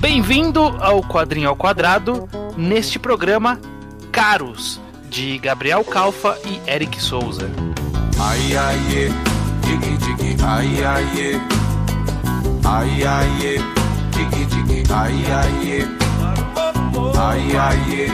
Bem-vindo ao Quadrinho ao Quadrado, neste programa Caros, de Gabriel Calfa e Eric Souza. Ai, ai, é. Digi, digi, ai, ai, é. Ai, ai, é. Digi, digi, ai, ai, é. Ai, ai, é.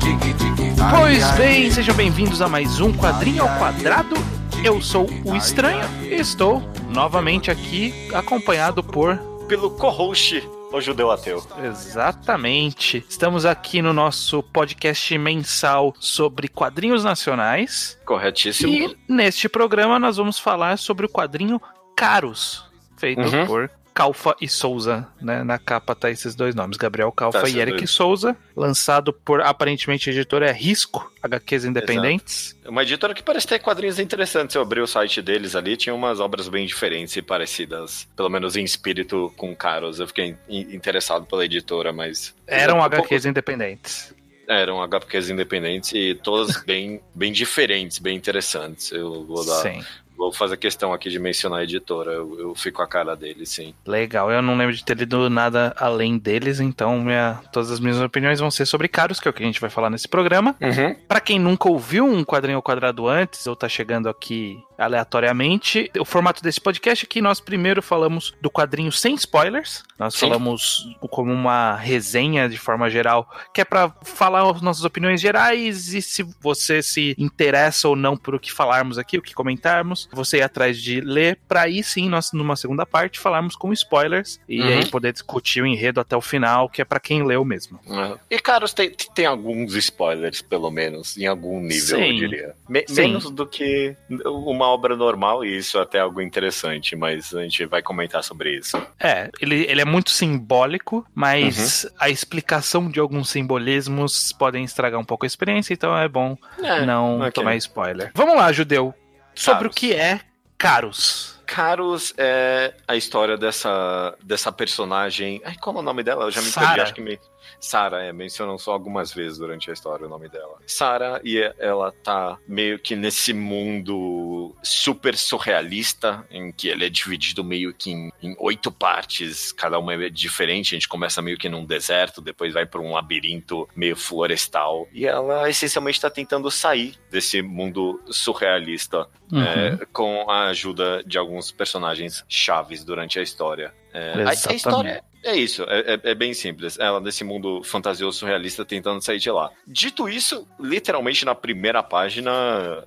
Digi, digi, ai, Pois bem, sejam bem-vindos a mais um Quadrinho ao Quadrado. Eu sou o Estranho e estou novamente aqui acompanhado por. pelo co-host, o judeu ateu. Exatamente. Estamos aqui no nosso podcast mensal sobre quadrinhos nacionais. Corretíssimo. E neste programa nós vamos falar sobre o quadrinho Caros, feito Uhum. por Calfa e Souza, né? Na capa tá esses dois nomes, Gabriel Calfa Tá, e Eric dois. Souza, lançado por aparentemente a editora é Risco, HQs independentes. Uma editora que parece ter quadrinhos interessantes. Eu abri o site deles ali, tinha umas obras bem diferentes e parecidas. Pelo menos em espírito com caros. Eu fiquei in- interessado pela editora, mas. Eram Um HQs independentes. Eram HQs independentes e todas bem, bem diferentes, bem interessantes. Eu vou dar. Sim. Vou fazer questão aqui de mencionar a editora. Eu, eu fico com a cara deles, sim. Legal, eu não lembro de ter lido nada além deles, então minha- todas as minhas opiniões vão ser sobre Caros, que é o que a gente vai falar nesse programa. Uhum. Pra quem nunca ouviu um quadrinho ao quadrado antes, ou tá chegando aqui aleatoriamente, o formato desse podcast é que nós primeiro falamos do quadrinho sem spoilers. Nós Sim. falamos como uma resenha de forma geral, que é pra falar as nossas opiniões gerais e se você se interessa ou não por o que falarmos aqui, o que comentarmos, você ir atrás de ler, pra aí sim nós numa segunda parte falarmos com spoilers e Uhum. aí poder discutir o enredo até o final, que é pra quem leu mesmo. É. E, caros, tem, tem alguns spoilers, pelo menos, em algum nível, Sim. eu diria. Me- Sim. Menos do que uma obra normal, e isso é até algo interessante, mas a gente vai comentar sobre isso. É, ele, ele é muito simbólico, mas Uhum. a explicação de alguns simbolismos podem estragar um pouco a experiência, então é bom É, não ok. tomar spoiler. Vamos lá, Judeu. Sobre o que é Caros. Caros é a história dessa, dessa personagem. Ai, qual é o nome dela? Eu já me perdi, Sarah. acho que me. Sarah, é, mencionam só algumas vezes durante a história o nome dela. Sarah, e ela tá meio que nesse mundo super surrealista, em que ele é dividido meio que em, em oito partes, cada uma é diferente. A gente começa meio que num deserto, depois vai pra um labirinto meio florestal. E ela essencialmente tá tentando sair desse mundo surrealista Uhum. é, com a ajuda de alguns personagens chaves durante a história. É, a- a, história é isso, é, é- é bem simples. Ela desse mundo fantasioso surrealista tentando sair de lá. Dito isso, literalmente na primeira página,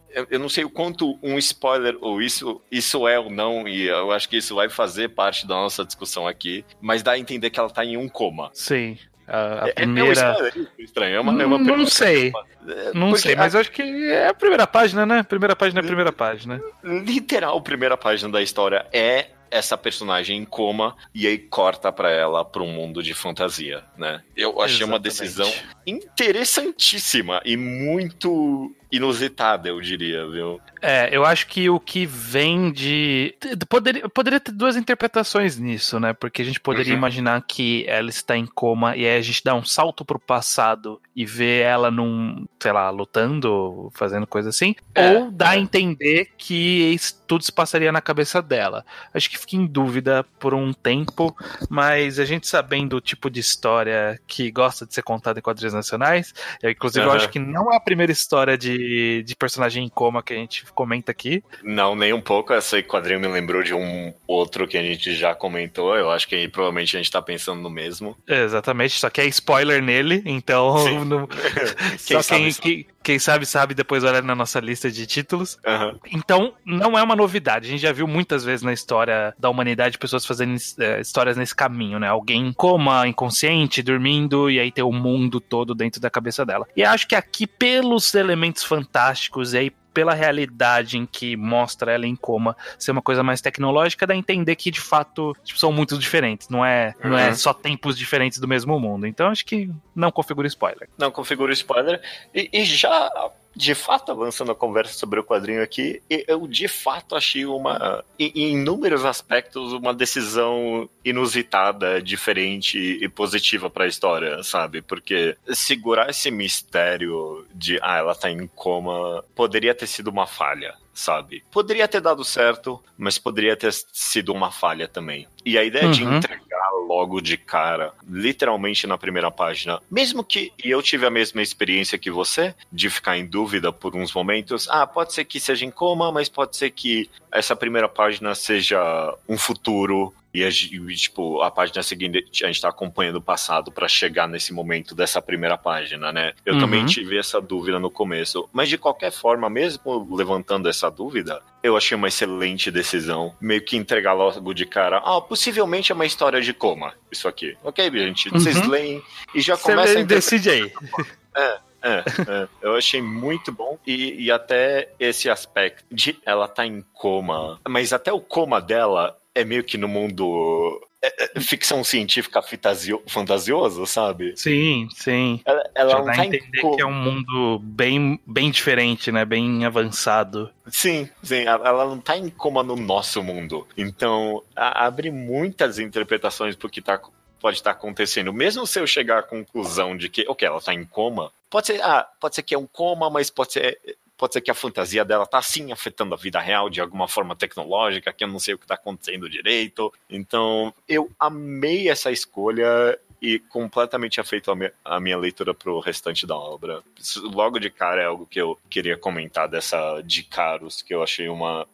eu, eu não sei o quanto um spoiler ou isso, isso é ou não, e eu acho que isso vai fazer parte da nossa discussão aqui, mas dá a entender que ela tá em um coma. Sim. A, a É- É, um primeira. isso, estranho, é uma, é uma não sei, É, não porque sei, mas acho que é a primeira página, né? Primeira página é a primeira página. literal primeira página da história é essa personagem em coma e aí corta pra ela pra um mundo de fantasia, né? Eu achei uma Exatamente. decisão interessantíssima e muito inusitada, eu diria, viu? É, eu acho que o que vem de. Poderia, poderia ter duas interpretações nisso, né? Porque a gente poderia Uhum. imaginar que ela está em coma e aí a gente dá um salto pro passado e vê ela num, sei lá, lutando, fazendo coisa assim. É, ou dá a entender que tudo se passaria na cabeça dela. Acho que fica em dúvida por um tempo, mas a gente sabendo o tipo de história que gosta de ser contada em quadrinhos nacionais, eu, inclusive eu Aham. acho que não é a primeira história de, de personagem em coma que a gente comenta aqui. Não, nem um pouco. Esse quadrinho me lembrou de um outro que a gente já comentou. Eu acho que aí, provavelmente a gente tá pensando no mesmo. Exatamente, só que é spoiler nele, então não- Quem só quem, quem, quem sabe sabe depois olha na nossa lista de títulos. Aham. Então, não é uma novidade. A gente já viu muitas vezes na história da humanidade pessoas fazendo eh, histórias nesse caminho, né? Alguém coma, inconsciente, dormindo, e aí tem o mundo todo dentro da cabeça dela. E acho que aqui, pelos elementos fantásticos e aí pela realidade em que mostra ela em coma ser uma coisa mais tecnológica, dá a entender que de fato tipo, são muito diferentes. Não é, não é Uhum. só tempos diferentes do mesmo mundo. Então acho que não configura spoiler. Não configura spoiler. E, e já, de fato, avançando a conversa sobre o quadrinho aqui, eu de fato achei uma, em, inúmeros aspectos, uma decisão inusitada, diferente e positiva pra história, sabe? Porque segurar esse mistério de, ah, ela tá em coma, poderia ter sido uma falha. Sabe? Poderia ter dado certo, mas poderia ter sido uma falha também. E a ideia de Uhum. entregar entregar logo de cara, literalmente na primeira página. Mesmo que e eu tive a mesma experiência que você, de ficar em dúvida por uns momentos. Ah, pode ser que seja em coma, mas pode ser que essa primeira página seja um futuro e, tipo, a página seguinte a gente tá acompanhando o passado para chegar nesse momento dessa primeira página, né? Eu uhum. também tive essa dúvida no começo. Mas de qualquer forma, mesmo levantando essa dúvida, eu achei uma excelente decisão. Meio que entregar logo de cara. Ah, possivelmente é uma história de coma. Isso aqui. Ok, gente? Uhum. Vocês leem e já começa a. Decide aí. É. É, é, eu achei muito bom e, e, até esse aspecto de ela tá em coma, mas até o coma dela é meio que no mundo é, é, ficção científica fantasio, fantasioso, sabe? Sim, sim. Ela, ela Já não dá tá entender que é um mundo bem, bem diferente, né? Bem avançado. Sim, sim. Ela não tá em coma no nosso mundo. Então, abre muitas interpretações pro que tá pode estar acontecendo. Mesmo se eu chegar à conclusão de que, ok, ela está em coma, pode ser, ah, pode ser que é um coma, mas pode ser pode ser que a fantasia dela tá sim afetando a vida real de alguma forma tecnológica, que eu não sei o que tá acontecendo direito. Então, eu amei essa escolha e completamente afeito a minha, leitura pro restante da obra. Isso, logo de cara é algo que eu queria comentar dessa de Caros, que eu achei uma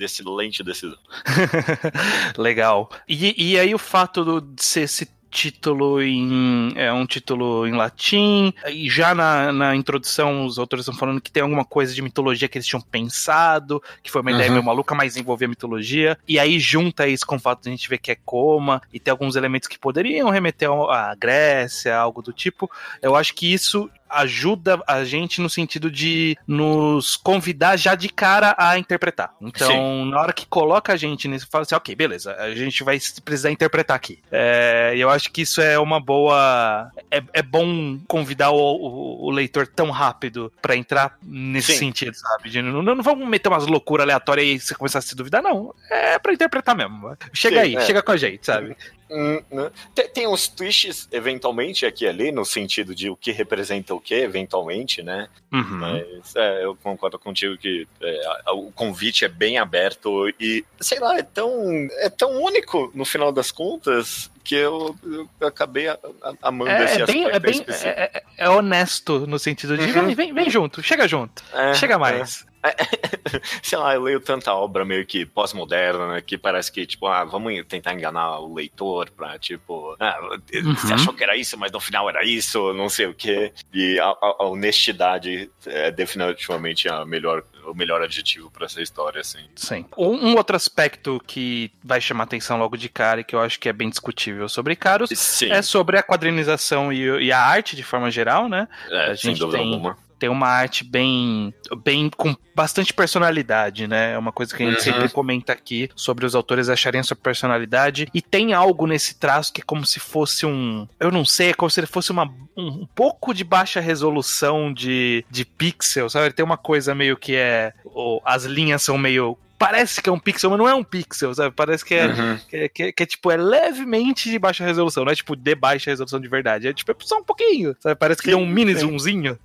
excelente decisão. Legal. E, e aí o fato do, de ser título em é um título em latim e já na, na introdução os autores estão falando que tem alguma coisa de mitologia que eles tinham pensado que foi uma uhum. ideia meio maluca mas envolvia mitologia e aí junta isso com o fato de a gente ver que é coma e tem alguns elementos que poderiam remeter à Grécia algo do tipo eu acho que isso ajuda a gente no sentido de nos convidar já de cara a interpretar. Então, Sim. na hora que coloca a gente nisso, fala assim, ok, beleza, a gente vai precisar interpretar aqui. É, eu acho que isso é uma boa. É, é bom convidar o, o, o, leitor tão rápido para entrar nesse Sim. sentido, sabe? De, não, não vamos meter umas loucuras aleatórias e você começar a se duvidar, não. É para interpretar mesmo. Chega Sim, aí, é. chega com a gente, sabe? Hum, né? tem, tem uns twists, eventualmente, aqui e ali, no sentido de o que representa o que, eventualmente, né? Uhum. Mas é, eu concordo contigo que é, o convite é bem aberto e, sei lá, é tão, é tão único no final das contas que eu, eu acabei amando é, esse é bem, é, bem é, é, é, honesto no sentido de uhum. vem, vem, vem junto, chega junto, é, chega mais. sei lá, eu leio tanta obra meio que pós-moderna, né, que parece que, tipo, ah, vamos tentar enganar o leitor pra, tipo, ah, uhum. você achou que era isso, mas no final era isso, não sei o quê. E a, a honestidade é definitivamente a melhor o melhor adjetivo para essa história, assim. Sim. Um, outro aspecto que vai chamar atenção logo de cara e que eu acho que é bem discutível sobre Caros Sim. é sobre a quadrinização e, e, a arte de forma geral, né? É, a gente sem dúvida tem... alguma tem uma arte bem, bem com bastante personalidade, né? É uma coisa que a gente uhum. sempre comenta aqui sobre os autores acharem a sua personalidade. E tem algo nesse traço que é como se fosse um. Eu não sei, é como se ele fosse uma, um, um pouco de baixa resolução de, de pixel, sabe? Tem uma coisa meio que é. Oh, as linhas são meio parece que é um pixel, mas não é um pixel, sabe? Parece que é, uhum. que, é, que, é, que, é, tipo, é levemente de baixa resolução, não é tipo de baixa resolução de verdade. É tipo, é só um pouquinho, sabe? Parece que sim, deu um mini sim. zoomzinho.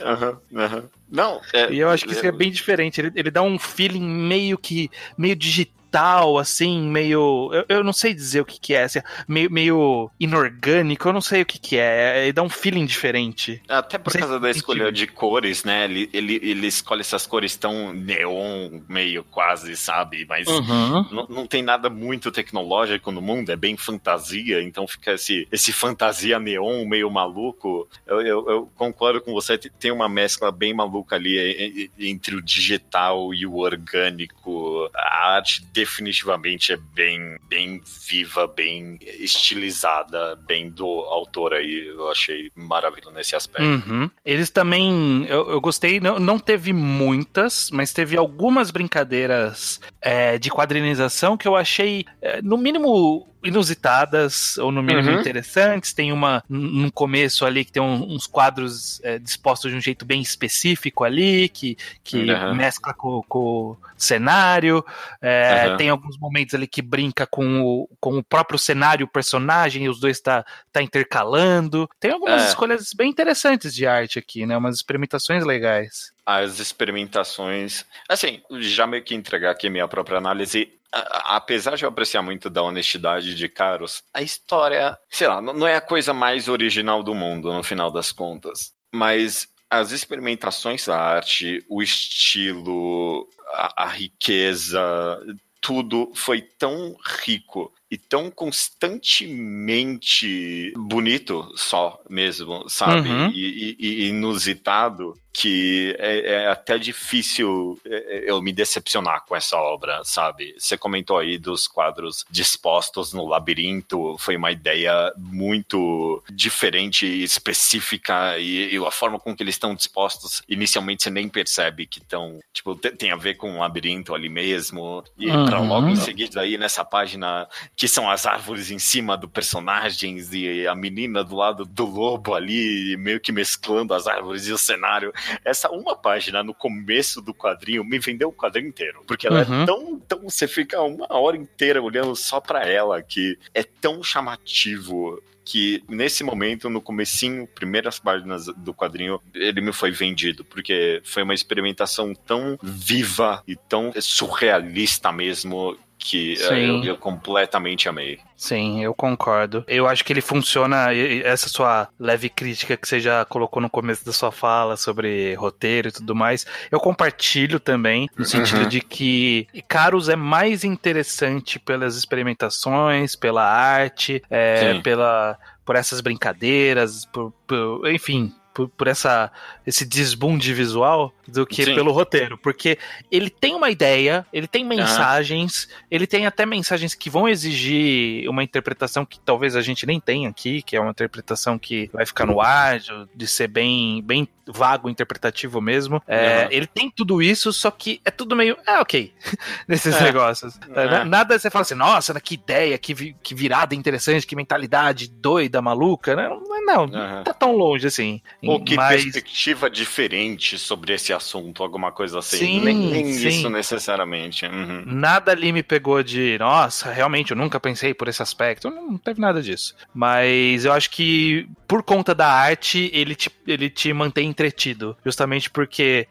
Aham, uhum, aham. Não, é, e eu acho que isso é bem diferente. Ele, ele dá um feeling meio que meio digital digital, assim, meio. Eu, eu não sei dizer o que, que é, assim, meio, meio inorgânico, eu não sei o que, que é. Ele dá um feeling diferente. Até por causa da escolha de cores, né? Ele, ele, ele escolhe essas cores tão neon, meio quase, sabe? Mas uhum. não, não tem nada muito tecnológico no mundo, é bem fantasia, então fica esse, esse fantasia neon meio maluco. Eu, eu, eu concordo com você, tem uma mescla bem maluca ali entre o digital e o orgânico. A arte definitivamente é bem, bem viva, bem estilizada, bem do autor aí. Eu achei maravilhoso nesse aspecto. Uhum. Eles também, eu, eu gostei, não, não teve muitas, mas teve algumas brincadeiras é, de quadrinização que eu achei, é, no mínimo, inusitadas, ou no mínimo uhum. interessantes. Tem uma no começo ali que tem um, uns quadros é, dispostos de um jeito bem específico ali, que, que uhum. mescla com, com, o cenário. É, uhum. Tem alguns momentos ali que brinca com o, com o próprio cenário, o personagem, e os dois tá, tá intercalando. Tem algumas é. escolhas bem interessantes de arte aqui, né? Umas experimentações legais as experimentações. Assim, já meio que entregar aqui minha própria análise, apesar de eu apreciar muito da honestidade de Caros, a história, sei lá, não é a coisa mais original do mundo, no final das contas. Mas as experimentações da arte, o estilo, a, a riqueza, tudo foi tão rico e tão constantemente bonito só mesmo, sabe? Uhum. E, e- e inusitado que é, é até difícil é, eu me decepcionar com essa obra, sabe? Você comentou aí dos quadros dispostos no labirinto, foi uma ideia muito diferente e específica e, e a forma com que eles estão dispostos, inicialmente você nem percebe que estão, tipo, te- tem a ver com o labirinto ali mesmo e Uhum. logo em seguida aí nessa página que são as árvores em cima do personagens e a menina do lado do lobo ali, meio que mesclando as árvores e o cenário. Essa uma página no começo do quadrinho me vendeu o quadrinho inteiro, porque ela Uhum. é tão, tão você fica uma hora inteira olhando só pra ela que é tão chamativo que nesse momento, no comecinho, primeiras páginas do quadrinho, ele me foi vendido, porque foi uma experimentação tão viva e tão surrealista mesmo que eh, eu, eu completamente amei. Sim, eu concordo. Eu acho que ele funciona. Essa sua leve crítica que você já colocou no começo da sua fala sobre roteiro e tudo mais, eu compartilho também, no sentido Uhum. de que Caros é mais interessante pelas experimentações, pela arte, é, pela, por essas brincadeiras, por, por- enfim. Por, por essa, esse desbunde visual do que Sim. pelo roteiro. Porque ele tem uma ideia, ele tem mensagens, ele tem até mensagens que vão exigir uma interpretação que talvez a gente nem tenha aqui, que é uma interpretação que vai ficar no ar, de, ser bem, bem vago, interpretativo mesmo. É, Uhum. Ele tem tudo isso, só que é tudo meio. É, ok. Nesses É. negócios. É. Na- Nada você fala assim, nossa, que ideia, que, que virada interessante, que mentalidade doida, maluca. né? Não, não, não Uhum. tá tão longe assim. Ou que Mas. perspectiva diferente sobre esse assunto, alguma coisa assim. Sim, nem nem sim. isso necessariamente. Uhum. Nada ali me pegou de, nossa, realmente eu nunca pensei por esse aspecto. Não, não teve nada disso. Mas eu acho que por conta da arte, ele te, ele te mantém entretido. Justamente porque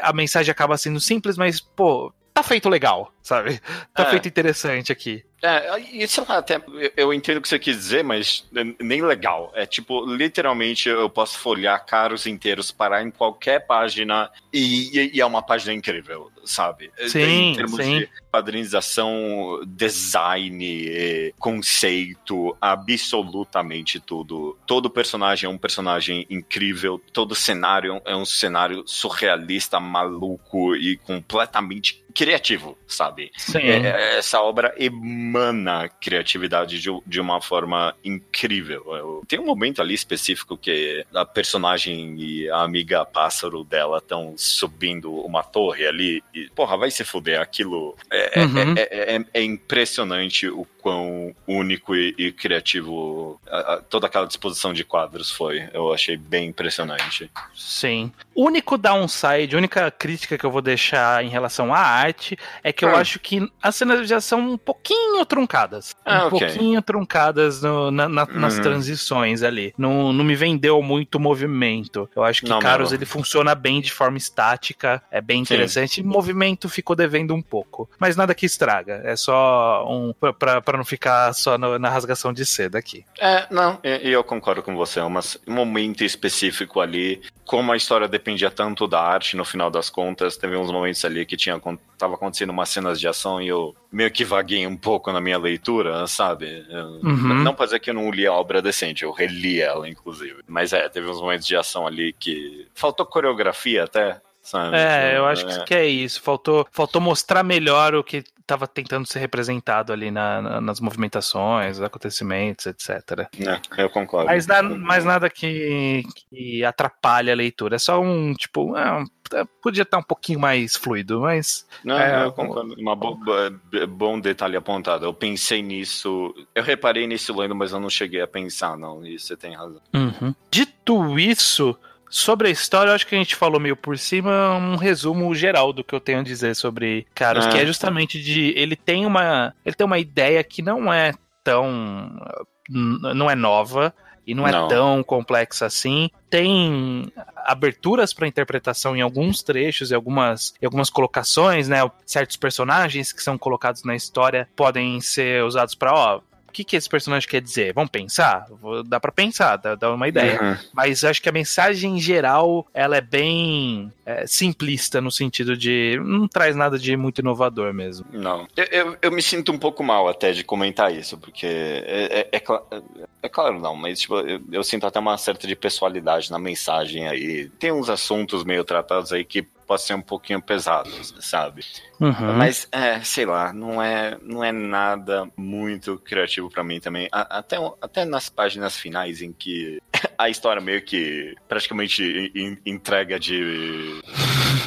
a mensagem acaba sendo simples, mas, pô, tá feito legal, sabe? Tá É. feito interessante aqui. É, e sei lá, até eu- entendo o que você quis dizer, mas nem legal. É tipo, literalmente eu posso folhear caros inteiros, parar em qualquer página e, e- e é uma página incrível, sabe? Sim, em termos sim. de padronização, design, eh, conceito, absolutamente tudo. Todo personagem é um personagem incrível, todo cenário é um cenário surrealista, maluco e completamente criativo, sabe? Sim. É, é, essa obra emana criatividade de, de uma forma incrível. Eu- tem um momento ali específico que a personagem e a amiga pássaro dela estão subindo uma torre ali e, porra, vai se fuder. Aquilo é, é- Uhum. é- é- é impressionante o quão único e, e criativo a- a- toda aquela disposição de quadros foi. Eu achei bem impressionante. Sim. Único downside, única crítica que eu vou deixar em relação à arte é que eu Hum. acho que as cenas já são um pouquinho truncadas. Ah, um ok. pouquinho truncadas no- na- na- nas Uhum. transições ali. Não, não me vendeu muito movimento. Eu acho que Não Caros mesmo. ele funciona bem de forma estática, é bem Sim. interessante. Movimento ficou devendo um pouco. Mas nada que estraga. É só um. pra- pra, não ficar só no- na rasgação de seda aqui. É, não, e e eu concordo com você. É um momento específico ali. Como a história dependia tanto da arte, no final das contas, teve uns momentos ali que tinha, tava acontecendo umas cenas de ação e eu meio que vaguei um pouco na minha leitura, sabe? Uhum. Não pra dizer que eu não li a obra decente, eu reli ela, inclusive. Mas é, teve uns momentos de ação ali que. Faltou coreografia até. Sabe? É, eu acho É. que é isso. Faltou, faltou mostrar melhor o que estava tentando ser representado ali na- na- nas movimentações, acontecimentos, etc. É, eu concordo. Mas, na- mas nada que, que atrapalhe a leitura. É só um, tipo, ah, podia estar um pouquinho mais fluido, mas. Não, É, eu concordo. Uma bo- bom detalhe apontado. Eu pensei nisso. Eu reparei nisso lendo, mas eu não cheguei a pensar, não. E você tem razão. Uhum. Dito isso, sobre a história, eu acho que a gente falou meio por cima um resumo geral do que eu tenho a dizer sobre Caros, É. que é justamente de ele tem uma ele tem uma ideia que não é tão não é nova e não é Não. tão complexa assim. Tem aberturas para interpretação em alguns trechos e algumas, algumas colocações, né? Certos personagens que são colocados na história podem ser usados para, ó, o que, que esse personagem quer dizer? Vamos pensar? Vou- Dá para pensar, dá, dá uma ideia. Uhum. Mas acho que a mensagem em geral ela é bem é, simplista no sentido de não traz nada de muito inovador mesmo. Não. Eu, eu, eu me sinto um pouco mal até de comentar isso, porque é, é, é cla- é claro não, mas tipo, eu, eu sinto até uma certa de pessoalidade na mensagem aí. Tem uns assuntos meio tratados aí que podem ser um pouquinho pesados, sabe? Uhum. Mas, é, sei lá, não é, não é nada muito criativo pra mim também. A- até, até nas páginas finais em que a história meio que praticamente en- entrega de,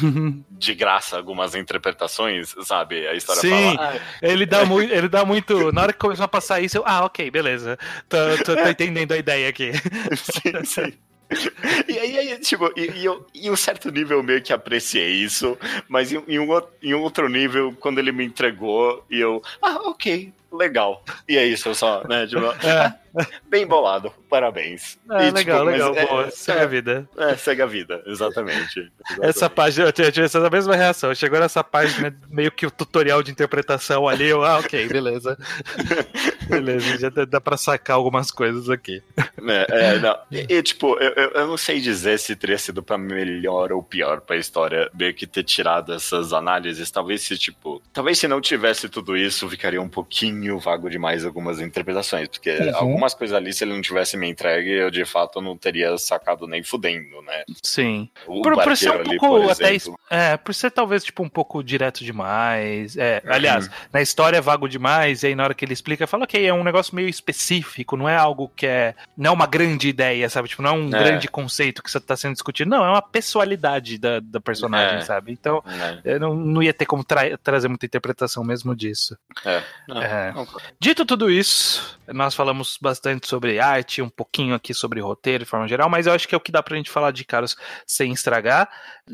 de graça algumas interpretações, sabe? A história Sim. fala. "Ah, Ele dá muito, ele dá muito. Na hora que começou a passar isso, eu, ah, ok, beleza. Tô, tô, tô entendendo a ideia aqui. sim, sim. E aí, tipo, e, e eu, em um certo nível eu meio que apreciei isso, mas em, em um, em um outro nível, quando ele me entregou, e eu, ah, ok, legal. E é isso, eu só, né, tipo, É, bem bolado, parabéns. é E, tipo, legal, mas legal, é- boa. Segue a vida. É, segue a vida, exatamente. Essa página, eu tive eu tive essa mesma reação. Chegou nessa página, meio que o tutorial de interpretação ali, eu, ah, ok, beleza. beleza, já dá, dá pra sacar algumas coisas aqui. É, é, não. E, e, tipo, eu, eu- eu não sei dizer se teria sido pra melhor ou pior pra história meio que ter tirado essas análises. Talvez se, tipo, talvez se não tivesse tudo isso, ficaria um pouquinho vago demais algumas interpretações. Porque Uhum. algumas coisas ali, se ele não tivesse me entregue, eu de fato não teria sacado nem fudendo, né? Sim. O Por, por ser um ali, pouco até. É, por ser talvez tipo um pouco direto demais. É, Uhum. aliás, na história é vago demais, e aí na hora que ele explica, fala, ok, é um negócio meio específico, não é algo que é. Não é uma grande ideia, sabe? Tipo, não é um É. grande conceito que está sendo discutido. Não, é uma pessoalidade da, da personagem, É. sabe? Então, né? eu não, não ia ter como tra- trazer muita interpretação mesmo disso. É. Não, É. não. Dito tudo isso, nós falamos bastante sobre arte, um pouquinho aqui sobre roteiro de forma geral, mas eu acho que é o que dá pra gente falar de Caros sem estragar.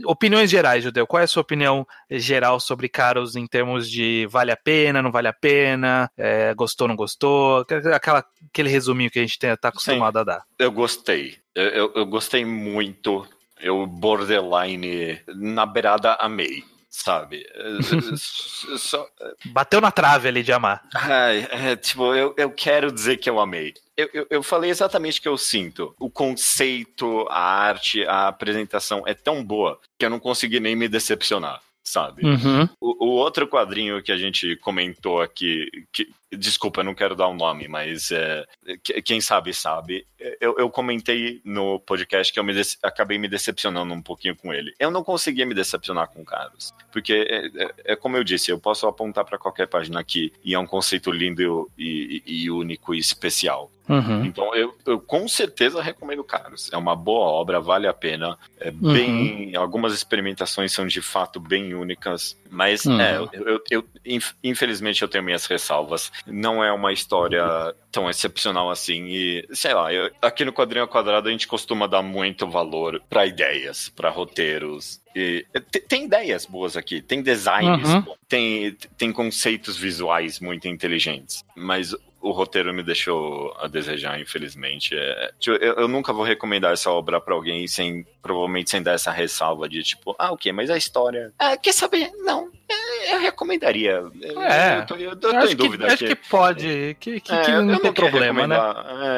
Opiniões gerais, Judeu. Qual é a sua opinião geral sobre Caros em termos de vale a pena, não vale a pena, é, gostou, não gostou? Aquela, aquele resuminho que a gente tá acostumado a dar. Eu gostei. Eu, eu, eu gostei muito. Eu borderline na beirada amei, sabe? É, Só, Bateu na trave ali de amar. ai, é, tipo, eu, eu quero dizer que eu amei. Eu, eu, eu falei exatamente o que eu sinto. O conceito, a arte, a apresentação é tão boa que eu não consegui nem me decepcionar, sabe? Uhum. O, o outro quadrinho que a gente comentou aqui, que, desculpa, eu não quero dar o nome, mas é, que- quem sabe sabe. Eu, eu comentei no podcast que eu me acabei me decepcionando um pouquinho com ele. Eu não conseguia me decepcionar com o Carlos, porque é, é- é como eu disse, eu posso apontar para qualquer página aqui e é um conceito lindo e, e- e único e especial. Uhum. Então eu, eu com certeza recomendo Caros. É uma boa obra, vale a pena. É bem, algumas experimentações são de fato bem únicas, mas Uhum. é, eu, eu- eu- inf- infelizmente eu tenho minhas ressalvas. Não é uma história tão excepcional assim e sei lá, eu- aqui no quadrinho quadrado a gente costuma dar muito valor para ideias, para roteiros. E, te- tem ideias boas aqui, tem designs, Uhum. tem, tem conceitos visuais muito inteligentes, mas o roteiro me deixou a desejar, infelizmente. É, tipo, eu, eu nunca vou recomendar essa obra pra alguém sem, provavelmente sem dar essa ressalva de tipo, ah, ok, mas a história. Ah, quer saber? Não, é, eu recomendaria. Eu- É, eu tô, eu tô Eu acho, em dúvida que, acho que pode, que, que, É, que não tem problema, né?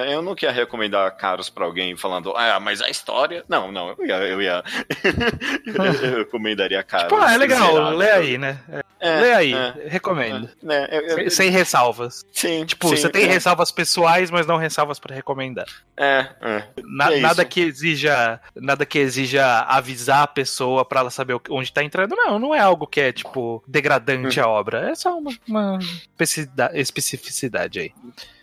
é, eu não quero recomendar caros pra alguém falando, ah, mas a história. Não, não, eu ia. Eu, ia eu recomendaria caros. Pô, é legal, lê aí, né? É, lê aí, é, recomendo. é, né, eu- Sem, sem ressalvas. sim, Tipo, sim, você tem é, ressalvas pessoais, mas não ressalvas pra recomendar. É, é. Na- É isso. nada que exija, nada que exija avisar a pessoa pra ela saber onde tá entrando. Não, não é algo que é tipo degradante à obra. É só uma, uma especificidade aí.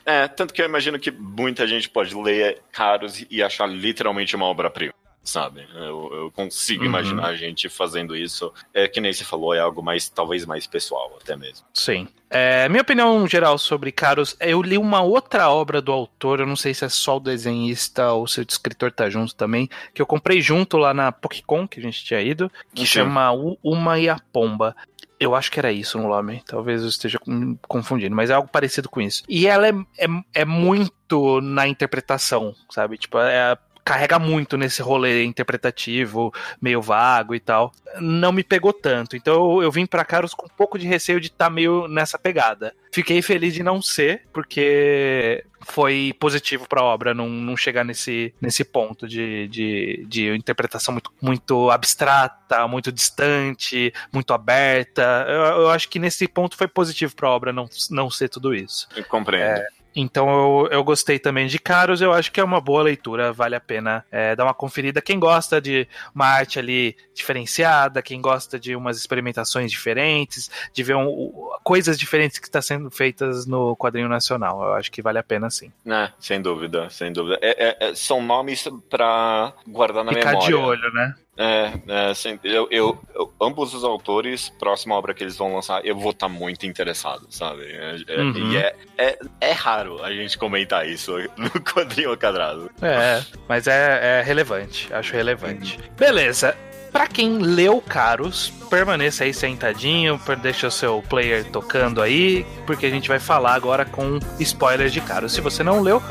É, tanto que eu imagino que muita gente pode ler Caros e achar literalmente uma obra-prima, sabe? Eu, eu consigo Uhum. imaginar a gente fazendo isso. É que nem você falou, é algo mais, talvez mais pessoal até mesmo. Sim. É, minha opinião geral sobre Caros, eu li uma outra obra do autor, eu não sei se é só o desenhista ou se o escritor tá junto também, que eu comprei junto lá na PokéCon, que a gente tinha ido, que Sim. chama U- Uma e a Pomba. Eu acho que era isso no nome, talvez eu esteja confundindo, mas é algo parecido com isso. E ela é, é, é muito na interpretação, sabe? Tipo, é, carrega muito nesse rolê interpretativo, meio vago e tal. Não me pegou tanto. Então eu, eu vim pra Caros com um pouco de receio de estar tá meio nessa pegada. Fiquei feliz de não ser, porque foi positivo pra obra não, não chegar nesse, nesse ponto de, de, de interpretação muito, muito abstrata, muito distante, muito aberta. Eu, eu acho que nesse ponto foi positivo pra obra não, não ser tudo isso. Eu compreendo. É, então eu, eu gostei também de Caros, eu acho que é uma boa leitura, vale a pena é, dar uma conferida. Quem gosta de uma arte ali diferenciada, quem gosta de umas experimentações diferentes, de ver um, coisas diferentes que estão tá sendo feitas no quadrinho nacional, eu acho que vale a pena sim. É, sem dúvida, sem dúvida. É, é, é são nomes para guardar na Ficar memória. de olho, né? É, é eu, eu, eu, ambos os autores, próxima obra que eles vão lançar, eu vou estar tá muito interessado, sabe? É, é, uhum. E é, é, é, raro a gente comentar isso no quadrinho quadrado. É, mas é, é relevante, acho relevante. Beleza, Pra quem leu Caros, permaneça aí sentadinho, deixa o seu player tocando aí, porque a gente vai falar agora com spoilers de Caros. Se você não leu,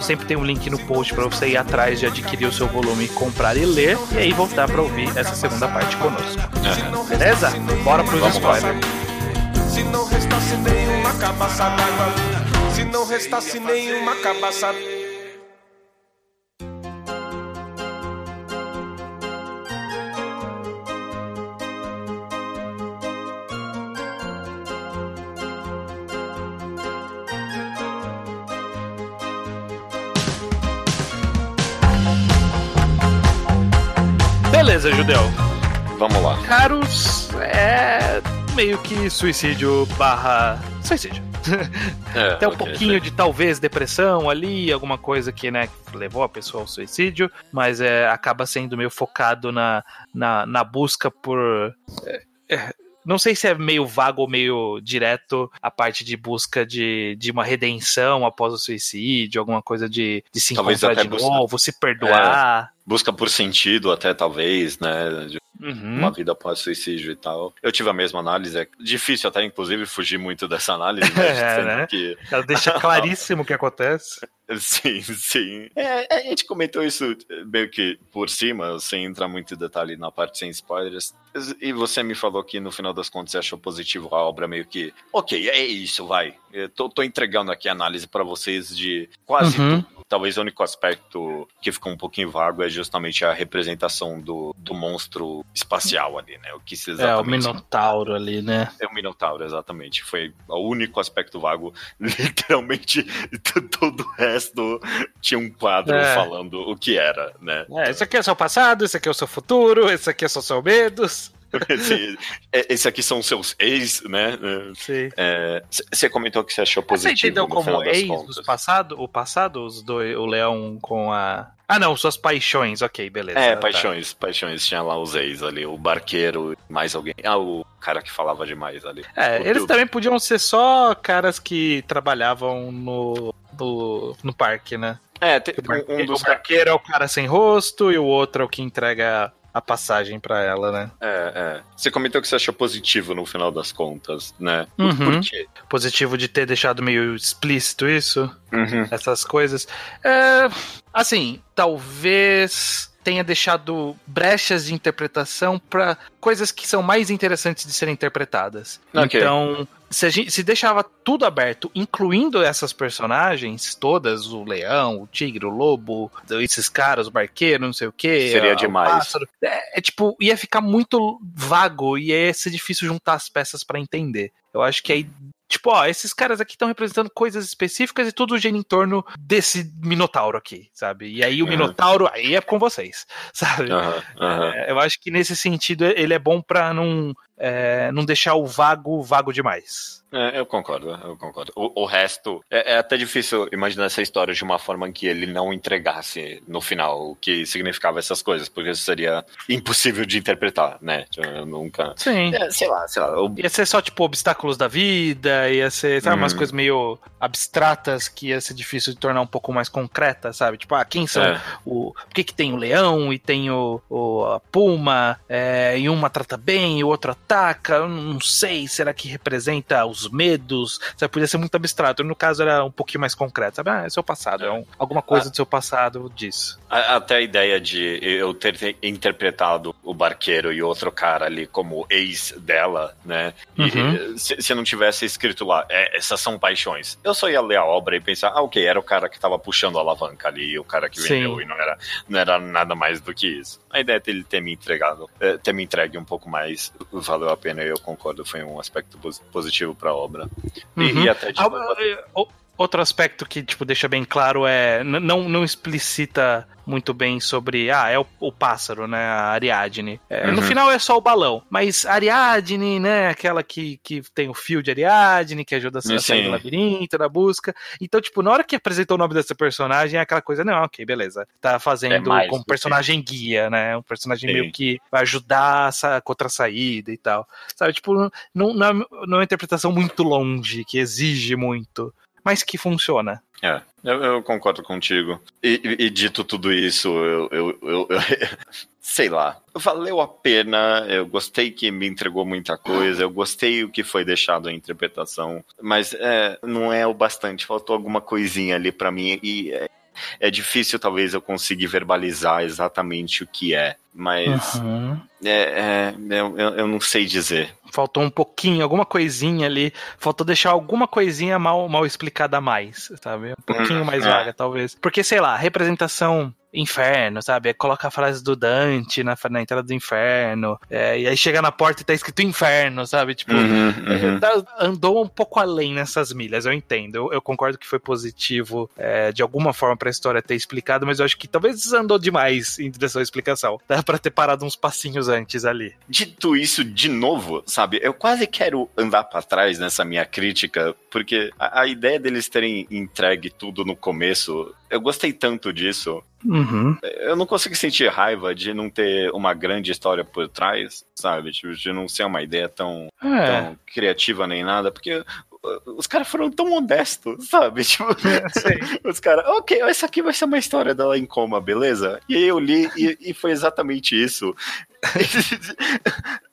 sempre tem um link no post para você ir atrás de adquirir o seu volume, comprar e ler, e aí voltar para ouvir essa segunda parte conosco. É. Beleza? Bora pros Vamos spoilers. Se não restasse nenhuma cabaça d'água, se não restasse nenhuma cabaça Beleza, Judeu. Vamos lá. Caros, é meio que suicídio barra suicídio. É, Tem um okay, pouquinho de talvez depressão ali, alguma coisa que, né, levou a pessoa ao suicídio, mas é, acaba sendo meio focado na, na, na busca por. É, é não sei se é meio vago ou meio direto a parte de busca de, de uma redenção após o suicídio, alguma coisa de, de se talvez encontrar de busca, novo, se perdoar. É, busca por sentido até, talvez, né? De uhum. Uma vida após suicídio e tal. Eu tive a mesma análise. É difícil até, inclusive, fugir muito dessa análise. Né? é, né? Que... Ela deixa claríssimo o que acontece. Sim, sim. É, a gente comentou isso meio que por cima, sem entrar muito em detalhe na parte sem spoilers. E você me falou que no final das contas você achou positivo a obra, meio que, ok, é isso, vai. Eu tô, tô entregando aqui a análise para vocês de quase uhum. tudo. Talvez o único aspecto que ficou um pouquinho vago é justamente a representação do, do monstro espacial ali, né? O que se exatamente... É, o Minotauro ali, né? É o Minotauro, exatamente. Foi o único aspecto vago. Literalmente, todo o resto tinha um quadro é. falando o que era, né? É, esse aqui é o seu passado, esse aqui é o seu futuro, esse aqui é são seus medos. esse, é, esse, aqui são seus ex, né? Sim. Você é, comentou que você achou positivo. Você entendeu como ex do passado? O passado, os dois, o leão com a. Ah, não, suas paixões, ok, beleza. É, tá. paixões, paixões. Tinha lá os ex ali, o barqueiro, mais alguém. Ah, o cara que falava demais ali. É, o eles também podiam ser só caras que trabalhavam no, no, no parque, né? É, tem, um, um dos... O é o cara sem rosto e o outro é o que entrega a passagem para ela, né? É, é. Você comentou que você achou positivo no final das contas, né? Uhum. Por quê? Positivo de ter deixado meio explícito isso, uhum. essas coisas. É, assim, talvez tenha deixado brechas de interpretação para coisas que são mais interessantes de serem interpretadas. Okay. Então, se, gente, se, deixava tudo aberto, incluindo essas personagens todas, o leão, o tigre, o lobo, esses caras, o barqueiro, não sei o que. Seria demais. É, é, tipo, ia ficar muito vago e ia ser difícil juntar as peças para entender. Eu acho que aí Tipo, ó, esses caras aqui estão representando coisas específicas e tudo gira em torno desse Minotauro aqui, sabe? E aí o Minotauro, aí é com vocês, sabe? Uhum, uhum. É, eu acho que nesse sentido ele é bom pra não, é, não deixar o vago vago demais. É, eu concordo, eu concordo. O, o resto, é, é, até difícil imaginar essa história de uma forma em que ele não entregasse no final o que significava essas coisas, porque isso seria impossível de interpretar, né? Eu nunca. Sim. É, sei lá, sei lá. Eu... Ia ser só, tipo, obstáculos da vida, ia ser, sabe, umas uhum. coisas meio abstratas que ia ser difícil de tornar um pouco mais concreta, sabe? Tipo, ah, quem são é. o. Por que, que tem o leão e tem o, o a puma, é, e uma trata bem e o outro ataca? ataca, eu não sei, será que representa os medos? Sabe, podia ser muito abstrato. No caso era um pouquinho mais concreto, sabe? Ah, é seu passado, é um, alguma coisa ah, do seu passado disso. Até a ideia de eu ter interpretado o barqueiro e outro cara ali como ex dela, né? E uhum. se, se não tivesse escrito lá, é, essas são paixões, eu só ia ler a obra e pensar, ah, ok, era o cara que tava puxando a alavanca ali, o cara que vendeu, Sim. e não era, não era nada mais do que isso. A ideia dele ter me entregado, é, ter me entregue um pouco mais, valeu a pena, eu concordo, foi um aspecto positivo pra obra. Uhum. E, até de... Ah, outro aspecto que, tipo, deixa bem claro é. Não, não explicita muito bem sobre. Ah, é o, o pássaro, né? A Ariadne. É, uhum. No final é só o balão. Mas Ariadne, né? Aquela que, que tem o fio de Ariadne, que ajuda a sair do labirinto, da busca. Então, tipo, na hora que apresentou o nome dessa personagem, é aquela coisa, não, ok, beleza. Tá fazendo é como personagem que... guia, né? Um personagem Sim. meio que vai ajudar essa, contra a saída e tal. Sabe, tipo, não, não, não é uma interpretação muito longe, que exige muito mas que funciona. É, eu, eu concordo contigo. E, e, e, dito tudo isso, eu, eu, eu, eu sei lá, valeu a pena. Eu gostei que me entregou muita coisa, eu gostei o que foi deixado a interpretação, mas é, não é o bastante. Faltou alguma coisinha ali para mim e é, é difícil talvez eu conseguir verbalizar exatamente o que é, mas uhum. é, é eu, eu não sei dizer. Faltou um pouquinho, alguma coisinha ali. Faltou deixar alguma coisinha mal, mal explicada a mais, sabe? Um pouquinho uhum. mais é. vaga, talvez. Porque, sei lá, representação inferno, sabe? Coloca a frase do Dante na, na entrada do inferno, é, e aí chega na porta e tá escrito inferno, sabe? Tipo, uhum, uhum. É, andou um pouco além nessas milhas, eu entendo. Eu, eu concordo que foi positivo é, de alguma forma pra história ter explicado, mas eu acho que talvez andou demais em direção à explicação. Dá pra ter parado uns passinhos antes ali. Dito isso de novo, sabe? Eu quase quero andar para trás nessa minha crítica, porque a, a ideia deles terem entregue tudo no começo, eu gostei tanto disso. Uhum. Eu não consigo sentir raiva de não ter uma grande história por trás, sabe? Tipo, de não ser uma ideia tão, é. tão criativa nem nada, porque uh, os caras foram tão honestos, sabe? Tipo, os caras, ok, essa aqui vai ser uma história dela em coma, beleza? E aí eu li e, e foi exatamente isso.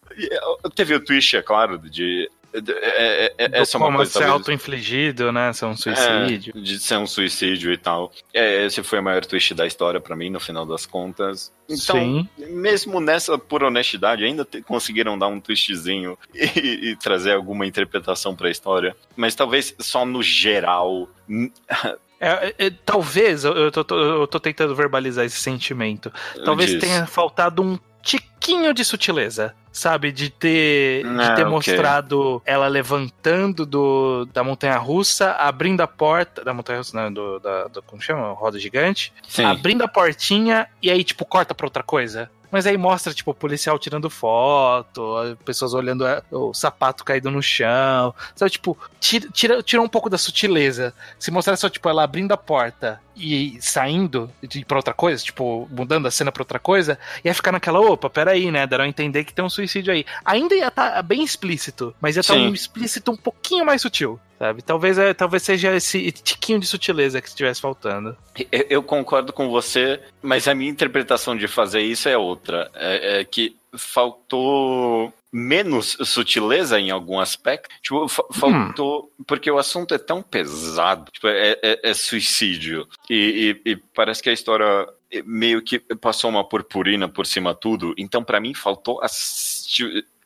Teve o twist, é claro, de é, é, é essa é uma coisa. ser auto-infligido, né? Ser um suicídio. É, de ser um suicídio e tal. É, esse foi o maior twist da história para mim, no final das contas. Então, Sim. mesmo nessa por honestidade, ainda te, conseguiram dar um twistzinho e, e trazer alguma interpretação para a história. Mas talvez só no geral. É, é, talvez, eu tô, eu tô, tentando verbalizar esse sentimento. Talvez tenha faltado um tiquinho de sutileza sabe? De ter, de ter okay. mostrado ela levantando do, da montanha russa, abrindo a porta. Da montanha russa, não, do, da, do, como chama? Roda gigante. Sim. Abrindo a portinha e aí, tipo, corta pra outra coisa. Mas aí mostra, tipo, o policial tirando foto, pessoas olhando é, o sapato caído no chão. Sabe, tipo, tira, tira, tira um pouco da sutileza. Se mostrar só, tipo, ela abrindo a porta e saindo de, pra outra coisa, tipo, mudando a cena pra outra coisa, ia ficar naquela, opa, peraí, né? Deram a entender que tem um suicídio aí. Ainda ia estar tá bem explícito, mas ia estar tá um explícito um pouquinho mais sutil sabe? Talvez, é, talvez seja esse tiquinho de sutileza que estivesse faltando. Eu, eu, concordo com você, mas a minha interpretação de fazer isso é outra. É, é que faltou menos sutileza em algum aspecto. Tipo, faltou. Hum. Porque o assunto é tão pesado. Tipo, é, é, é suicídio. E, e, e, parece que a história meio que passou uma purpurina por cima tudo. Então, para mim, faltou. As,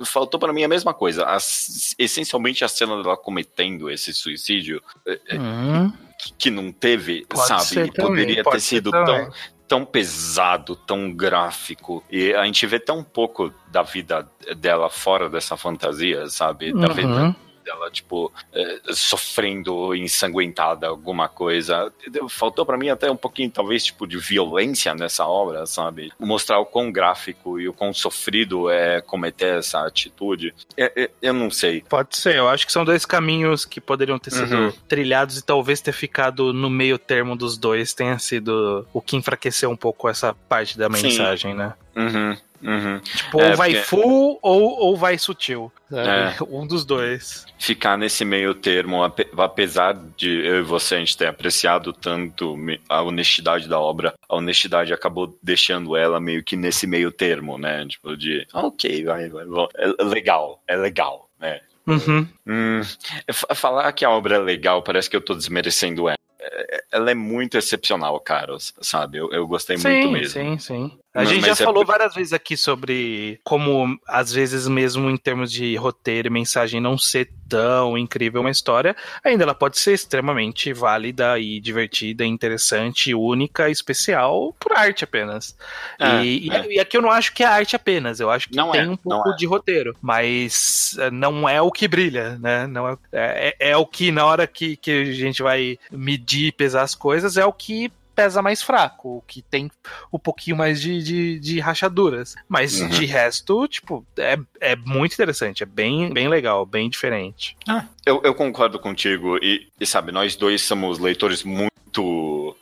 faltou para mim a mesma coisa. As, essencialmente a cena dela cometendo esse suicídio. Hum. Que, que, não teve, Pode sabe? Poderia ter sido tão, tão pesado, tão gráfico. E a gente vê tão pouco da vida dela fora dessa fantasia, sabe? Da uhum. vida dela, tipo, é, sofrendo ensanguentada, alguma coisa. Faltou para mim até um pouquinho, talvez, tipo, de violência nessa obra, sabe? Mostrar o quão gráfico e o quão sofrido é cometer essa atitude. É, é, eu não sei. Pode ser, eu acho que são dois caminhos que poderiam ter sido uhum. trilhados e talvez ter ficado no meio termo dos dois tenha sido o que enfraqueceu um pouco essa parte da mensagem, Sim. né? Uhum. Uhum. Tipo, É, ou vai porque- full ou, ou vai sutil. É. Um dos dois. Ficar nesse meio termo, ape- apesar de eu e você a gente ter apreciado tanto a honestidade da obra, a honestidade acabou deixando ela meio que nesse meio termo, né? Tipo, de, "Ah, ok, vai, vai, vai. É legal, é legal, né? Uhum. Hum, fa- falar que a obra é legal parece que eu tô desmerecendo ela. É- Ela é muito excepcional, cara, sabe? Eu, eu gostei muito Sim, mesmo. sim, sim. A gente mas já é falou várias vezes aqui sobre como, às vezes, mesmo em termos de roteiro e mensagem não ser tão incrível uma história, ainda ela pode ser extremamente válida e divertida, interessante, única, especial por arte apenas. É, e, e- é. e aqui eu não acho que é arte apenas, eu acho que Não tem é, um pouco é. de roteiro, mas eh, não é o que brilha, né? Não é, é, é o que, na hora que, que a gente vai medir e pesar as coisas, é o que pesa mais fraco, o que tem um pouquinho mais de, de, de rachaduras. Mas Uhum. de resto, tipo, é, é muito interessante, é bem, bem legal, bem diferente. Eu, eu concordo contigo, e, e sabe, nós dois somos leitores muito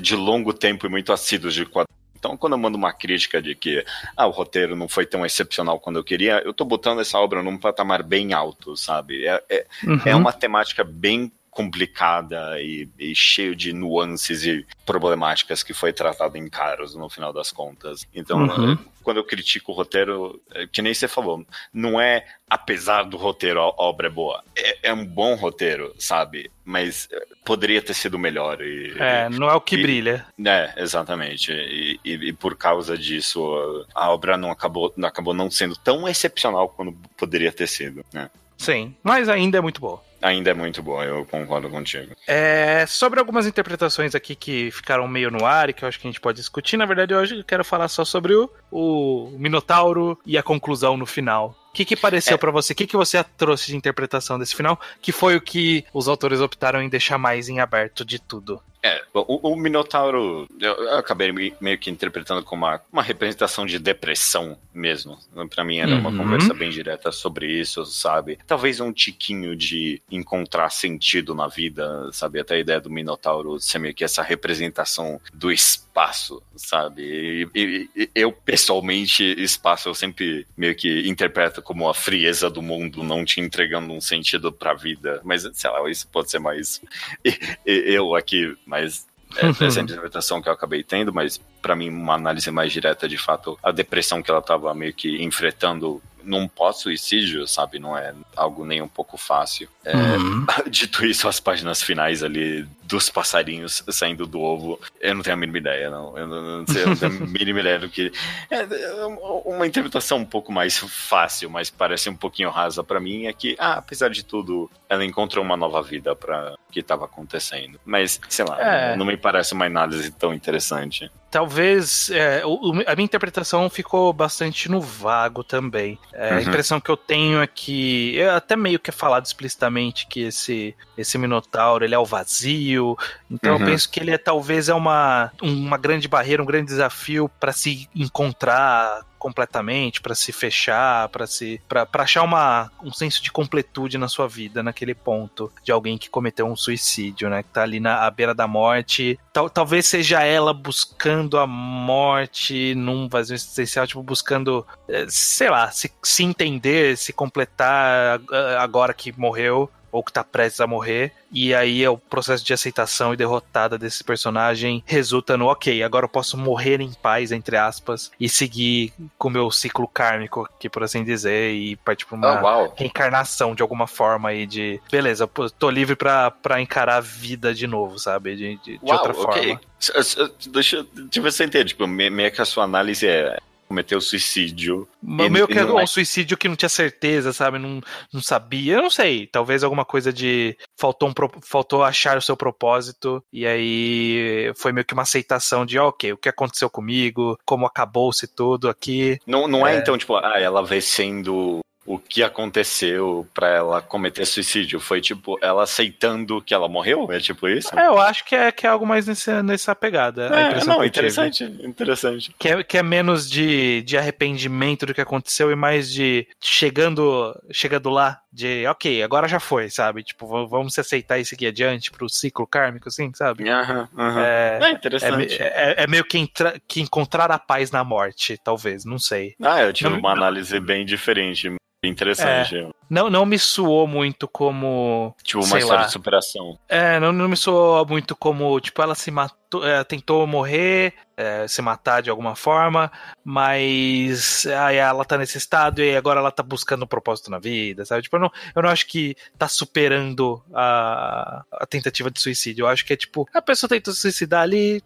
de longo tempo e muito assíduos de quadrinhos. Então, quando eu mando uma crítica de que ah, o roteiro não foi tão excepcional quando eu queria, eu tô botando essa obra num patamar bem alto, sabe? É, é, é Uhum. uma temática bem complicada e, e cheio de nuances e problemáticas que foi tratado em caros no final das contas. Então, Uhum. eh, quando eu critico o roteiro, é que nem você falou, não é apesar do roteiro a obra é boa. É, é um bom roteiro, sabe? Mas eh, poderia ter sido melhor. E, É, não é o que E- brilha. é, exatamente. E, e- e por causa disso, a obra não acabou, não acabou não sendo tão excepcional quanto poderia ter sido. Né? Sim, mas ainda é muito boa. Ainda é muito boa, eu concordo contigo. É, sobre algumas interpretações aqui que ficaram meio no ar e que eu acho que a gente pode discutir, na verdade hoje eu quero falar só sobre o, o Minotauro e a conclusão no final. O que, que pareceu É. pra você? O que, que você trouxe de interpretação desse final? Que foi o que os autores optaram em deixar mais em aberto de tudo. É, o, o Minotauro, eu, eu acabei me- meio que interpretando como uma, uma representação de depressão mesmo. Pra mim era uma Uhum. conversa bem direta sobre isso, sabe? Talvez um tiquinho de encontrar sentido na vida, sabe? Até a ideia do Minotauro ser meio que essa representação do espaço, sabe? E, e- eu, pessoalmente, espaço eu sempre meio que interpreto como a frieza do mundo não te entregando um sentido pra vida. Mas, sei lá, isso pode ser mais eu aqui, mas é, essa interpretação que eu acabei tendo, mas pra mim uma análise mais direta de fato, a depressão que ela tava meio que enfrentando num pós-suicídio, sabe, não é algo nem um pouco fácil. É, Uhum. Dito isso, as páginas finais ali dos passarinhos saindo do ovo, eu não tenho a mínima ideia, não. Eu não, não sei, eu não tenho a mínima ideia do que. É, é uma interpretação um pouco mais fácil, mas parece um pouquinho rasa pra mim, é que, ah, apesar de tudo, ela encontrou uma nova vida para que estava acontecendo. Mas, sei lá, É. não me parece uma análise tão interessante. Talvez é, o- a minha interpretação ficou bastante no vago também. É, A Uhum. impressão que eu tenho é que até meio que é falado explicitamente que esse esse minotauro ele é o vazio. Então Uhum. eu penso que ele é talvez é uma uma grande barreira, um grande desafio para se encontrar completamente, para se fechar, para se para achar uma, um senso de completude na sua vida naquele ponto de alguém que cometeu um suicídio, né, que tá ali na à beira da morte. Tal, talvez seja ela buscando a morte num vazio existencial, tipo buscando, eh, sei lá, se, se entender, se completar ah, agora que morreu ou que tá prestes a morrer. E aí é o processo de aceitação e derrotada desse personagem resulta no ok, agora eu posso morrer em paz, entre aspas, e seguir com o meu ciclo kármico, que por assim dizer, e partir pra uma uau! reencarnação de alguma forma aí de. Beleza, tô livre pra, pra encarar a vida de novo, sabe? De, de, de outra ok. forma. Deixa, deixa eu ver se eu entendo. Tipo, me- meio que a sua análise é cometer o suicídio. Mas meio que um é- suicídio que não tinha certeza, sabe? Não, não sabia. Eu não sei. Talvez alguma coisa de. Faltou, um, faltou achar o seu propósito. E aí foi meio que uma aceitação de, ok, o que aconteceu comigo, como acabou-se tudo aqui. Não, não é, É. então, tipo, ah, ela vai sendo o que aconteceu pra ela cometer suicídio. Foi tipo, ela aceitando que ela morreu? É tipo isso? É, eu acho que é, que é algo mais nesse, nessa pegada. É, impressão não, eu tive. interessante, interessante. Que é, que é menos de, de arrependimento do que aconteceu e mais de chegando, chegando lá, de ok, agora já foi, sabe? Tipo, vamos se aceitar e seguir adiante pro ciclo kármico, assim, sabe? Aham, aham. É, É é, interessante. é- é meio que, entra- que encontrar a paz na morte, talvez, não sei. Ah, eu tive Não- uma análise bem diferente, interessante. Não, não me soou muito como. Tipo, uma história lá. de superação. É, não, não me soou muito como, tipo, ela se matou, é, tentou morrer, é, se matar de alguma forma, mas aí ela tá nesse estado e agora ela tá buscando um propósito na vida, sabe? Tipo, eu não, eu não acho que tá superando a, a tentativa de suicídio. Eu acho que é tipo, a pessoa tentou se suicidar ali,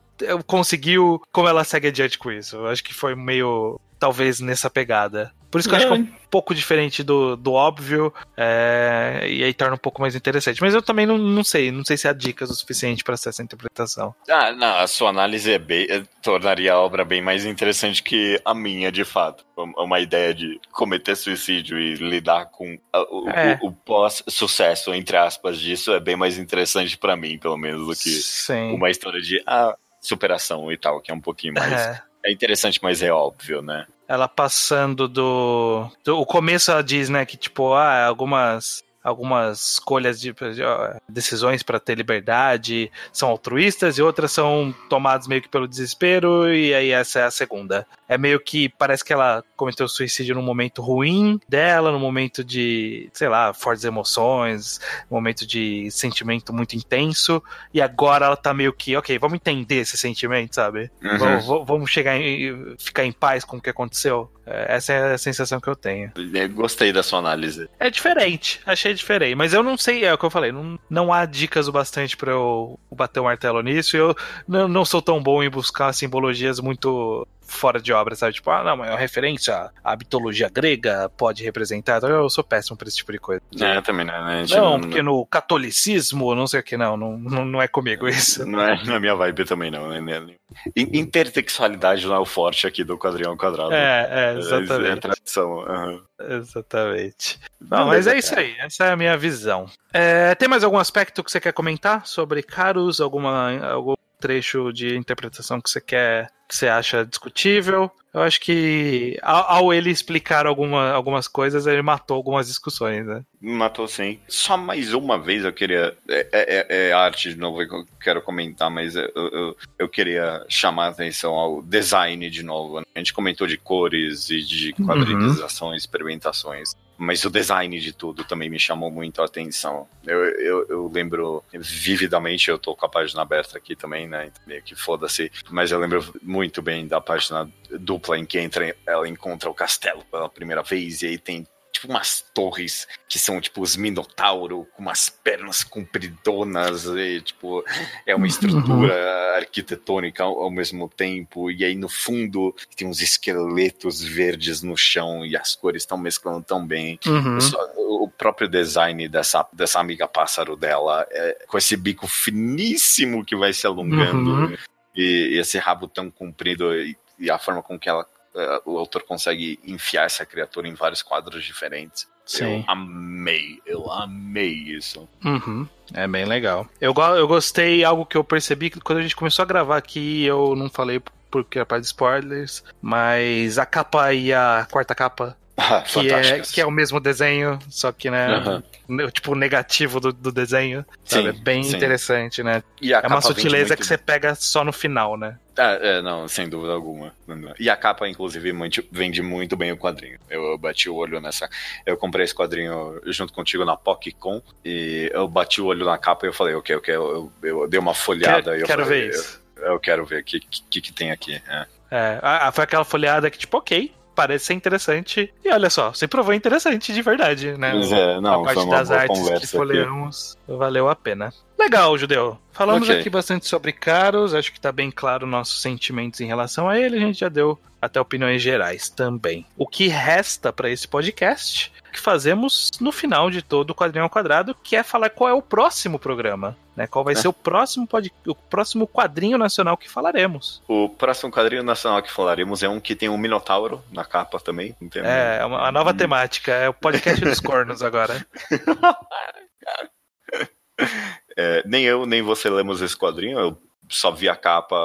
conseguiu, como ela segue adiante com isso. Eu acho que foi meio, talvez, nessa pegada. Por isso que eu acho que é um pouco diferente do, do óbvio, é, e aí torna um pouco mais interessante. Mas eu também não, não sei, não sei se há dicas o suficiente para essa interpretação. Ah, não, a sua análise é bem, eh, tornaria a obra bem mais interessante que a minha, de fato. Uma uma ideia de cometer suicídio e lidar com a- o, É. o- o pós-sucesso, entre aspas, disso é bem mais interessante pra mim, pelo menos, do que Sim. uma história de ah, superação e tal, que é um pouquinho mais. É. É interessante, mas é óbvio, né? Ela passando do, do- O começo ela diz, né, que tipo, ah, algumas. Algumas escolhas de ó, decisões para ter liberdade são altruístas e outras são tomadas meio que pelo desespero, e aí essa é a segunda. É meio que parece que ela cometeu suicídio num momento ruim dela, num momento de, sei lá, fortes emoções, um momento de sentimento muito intenso, e agora ela tá meio que, ok, vamos entender esse sentimento, sabe? Uhum. Vamos, vamos- chegar em, ficar em paz com o que aconteceu. É, Essa é a sensação que eu tenho. Eu gostei da sua análise. É diferente, achei diferente. Mas eu não sei, é o que eu falei, não, não há dicas o bastante pra eu bater o martelo nisso. Eu não, não sou tão bom em buscar simbologias muito fora de obra, sabe? Tipo, ah, não, é uma referência à mitologia grega pode representar. Então eu sou péssimo pra esse tipo de coisa. É, também, né? A gente Não, porque no catolicismo, não sei o que, não, não, não não é comigo isso. Não é na minha vibe também, não. Né? In- Intertextualidade não é o forte aqui do quadrinho ao quadrado. É, é, É, é exatamente. tradição. aham. Exatamente. Não, mas é isso aí. Essa é a minha visão. É, tem mais algum aspecto que você quer comentar sobre Carus? Alguma, algum trecho de interpretação que você quer, que você acha discutível? Eu acho que ao, ao ele explicar alguma, algumas coisas, ele matou algumas discussões, né? Matou sim. Só mais uma vez eu queria. É, é- é arte de novo que eu quero comentar, mas eu, eu, eu queria chamar a atenção ao design de novo. né? A gente comentou de cores e de quadrilizações, experimentações. Mas o design de tudo também me chamou muito a atenção. Eu, eu, eu lembro vividamente, eu tô com a página aberta aqui também, né? então Meio que foda-se. Mas eu lembro muito bem da página dupla em que entra, ela encontra o castelo pela primeira vez e aí tem tipo umas torres que são tipo os Minotauro com umas pernas compridonas e tipo é uma estrutura arquitetônica ao, ao mesmo tempo e aí no fundo tem uns esqueletos verdes no chão e as cores estão mesclando tão bem Uhum. só- o próprio design dessa, dessa amiga pássaro dela, é, com esse bico finíssimo que vai se alongando Uhum. e, e esse rabo tão comprido e, e a forma com que ela, eh, o autor consegue enfiar essa criatura em vários quadros diferentes. Sim. Eu amei, eu amei isso. Uhum. É bem legal. Eu, eu gostei, algo que eu percebi que quando a gente começou a gravar aqui, eu não falei porque é parte de spoilers, mas a capa e a quarta capa que é, que é o mesmo desenho, só que, né, ne- tipo, negativo do, do desenho, sabe? Sim, é bem sim. interessante, né? E É uma sutileza muito que você pega só no final, né? É, é, não, sem dúvida alguma. E a capa, inclusive, vende muito bem o quadrinho. Eu, eu bati o olho nessa. Eu comprei esse quadrinho junto contigo na PocCon e eu bati o olho na capa e eu falei, ok, ok, eu, eu, eu dei uma folhada e eu quero falei, ver isso. Eu, quero ver o que, que, que tem aqui. É. É, a- a- foi aquela folhada que, tipo, ok, parece ser interessante. E olha só, você provou interessante de verdade, né? Mas é, não, a parte das artes que folheamos valeu a pena. Legal, Judeu. Falamos Ok. aqui bastante sobre Caros, acho que tá bem claro nossos sentimentos em relação a ele, a gente já deu até opiniões gerais também. O que resta para esse podcast, que fazemos no final de todo o quadrinho ao quadrado, que é falar qual é o próximo programa, né? Qual vai ser o próximo pod... o próximo quadrinho nacional que falaremos. O próximo quadrinho nacional que falaremos é um que tem um Minotauro na capa também. Tem É, uma, uma nova temática, é o podcast dos cornos agora. É, nem eu, nem você lemos esse quadrinho. Eu só vi a capa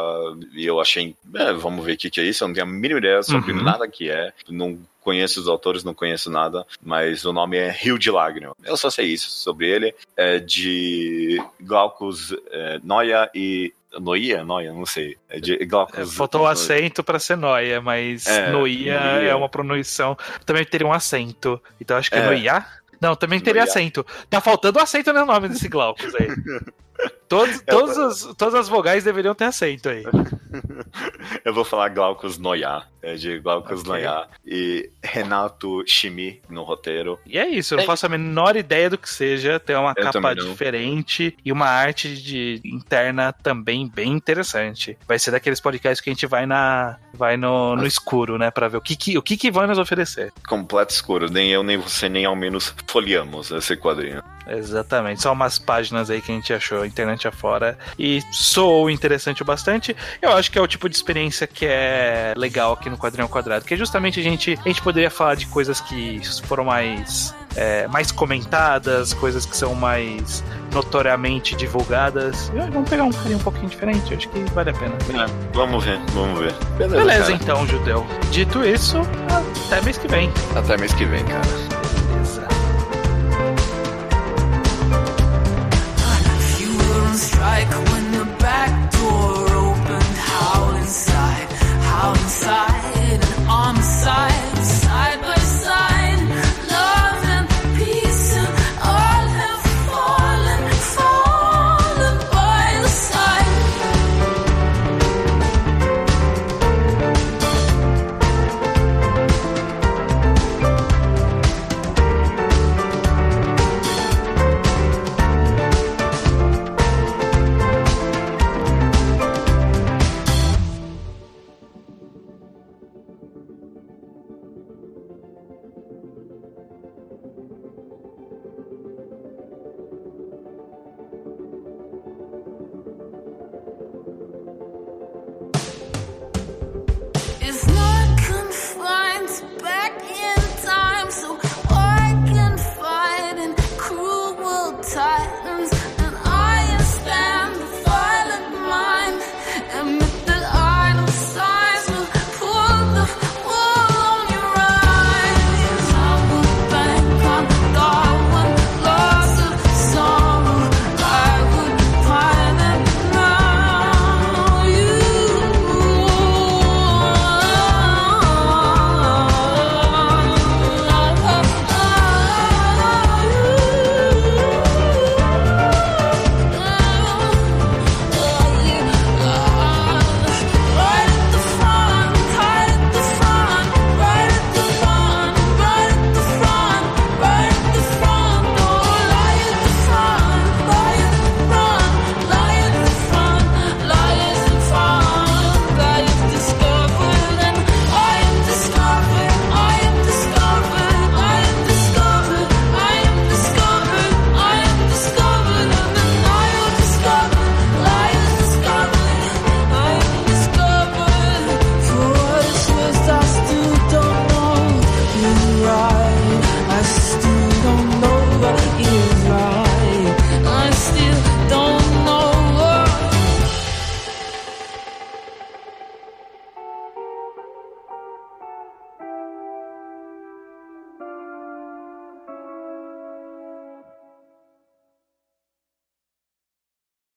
e eu achei, é, vamos ver o que, que é isso. Eu não tenho a mínima ideia sobre Uhum. nada que é. Não conheço os autores, não conheço nada. Mas o nome é Rio de Lágrima. Eu só sei isso sobre ele. É de Glaucus é, Noia e. Noia? Noia, não sei. É de É, Glaucus. faltou o acento pra ser noia, mas É, noia noia. é uma pronunciação. Também teria um acento. Então acho que é, É. noia. Não, também teria Noia. acento. Tá faltando acento no nome desse Glaucus aí. Todos, todas, as, todas as vogais deveriam ter acento aí. Eu vou falar Glaucus Noia. É de Glaucus Ok. Noia. E Renato Chimi no roteiro. E é isso, eu não É. faço a menor ideia do que seja. Tem uma Eu capa diferente e uma arte de interna também bem interessante. Vai ser daqueles podcasts que a gente vai na vai no, no escuro, né, Pra ver o que que, o que que vai nos oferecer. completo escuro. Nem eu, nem você, nem ao menos folheamos esse quadrinho. Exatamente, só umas páginas aí que a gente achou internet afora e soou interessante o bastante. Eu acho que é o tipo de experiência que é legal aqui no Quadrinho Quadrado, que é justamente a gente, a gente poderia falar de coisas que foram mais é, mais comentadas, coisas que são mais notoriamente divulgadas. Vamos pegar um carinho um pouquinho diferente, eu acho que vale a pena. É, vamos ver, vamos ver. Beleza, cara. então, Judeu. Dito isso, até mês que vem. Até mês que vem, cara. like when the back door opened. How inside, how inside.